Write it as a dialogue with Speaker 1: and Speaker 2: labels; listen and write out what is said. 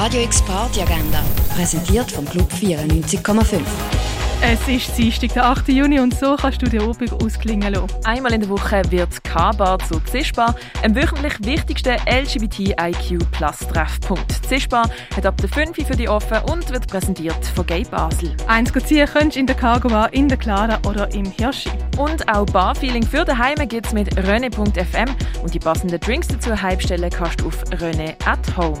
Speaker 1: Radio X Party Agenda, präsentiert vom Club 94,5.
Speaker 2: Es ist Dienstag, der 8. Juni und so kannst du den Obig ausklingen lassen.
Speaker 3: Einmal in der Woche wird K-Bar zu Zischbar, einem wöchentlich wichtigsten LGBTIQ Plus Treffpunkt. Zischbar hat ab der 5 für die offen und wird präsentiert von Gay Basel.
Speaker 2: Eins ziehen könntest du in der Cargo Bar, in der Clara oder im Hirschi.
Speaker 3: Und auch Barfeeling für daheim gibt es mit rene.fm und die passenden Drinks dazu heimstellen kannst du auf rene at home.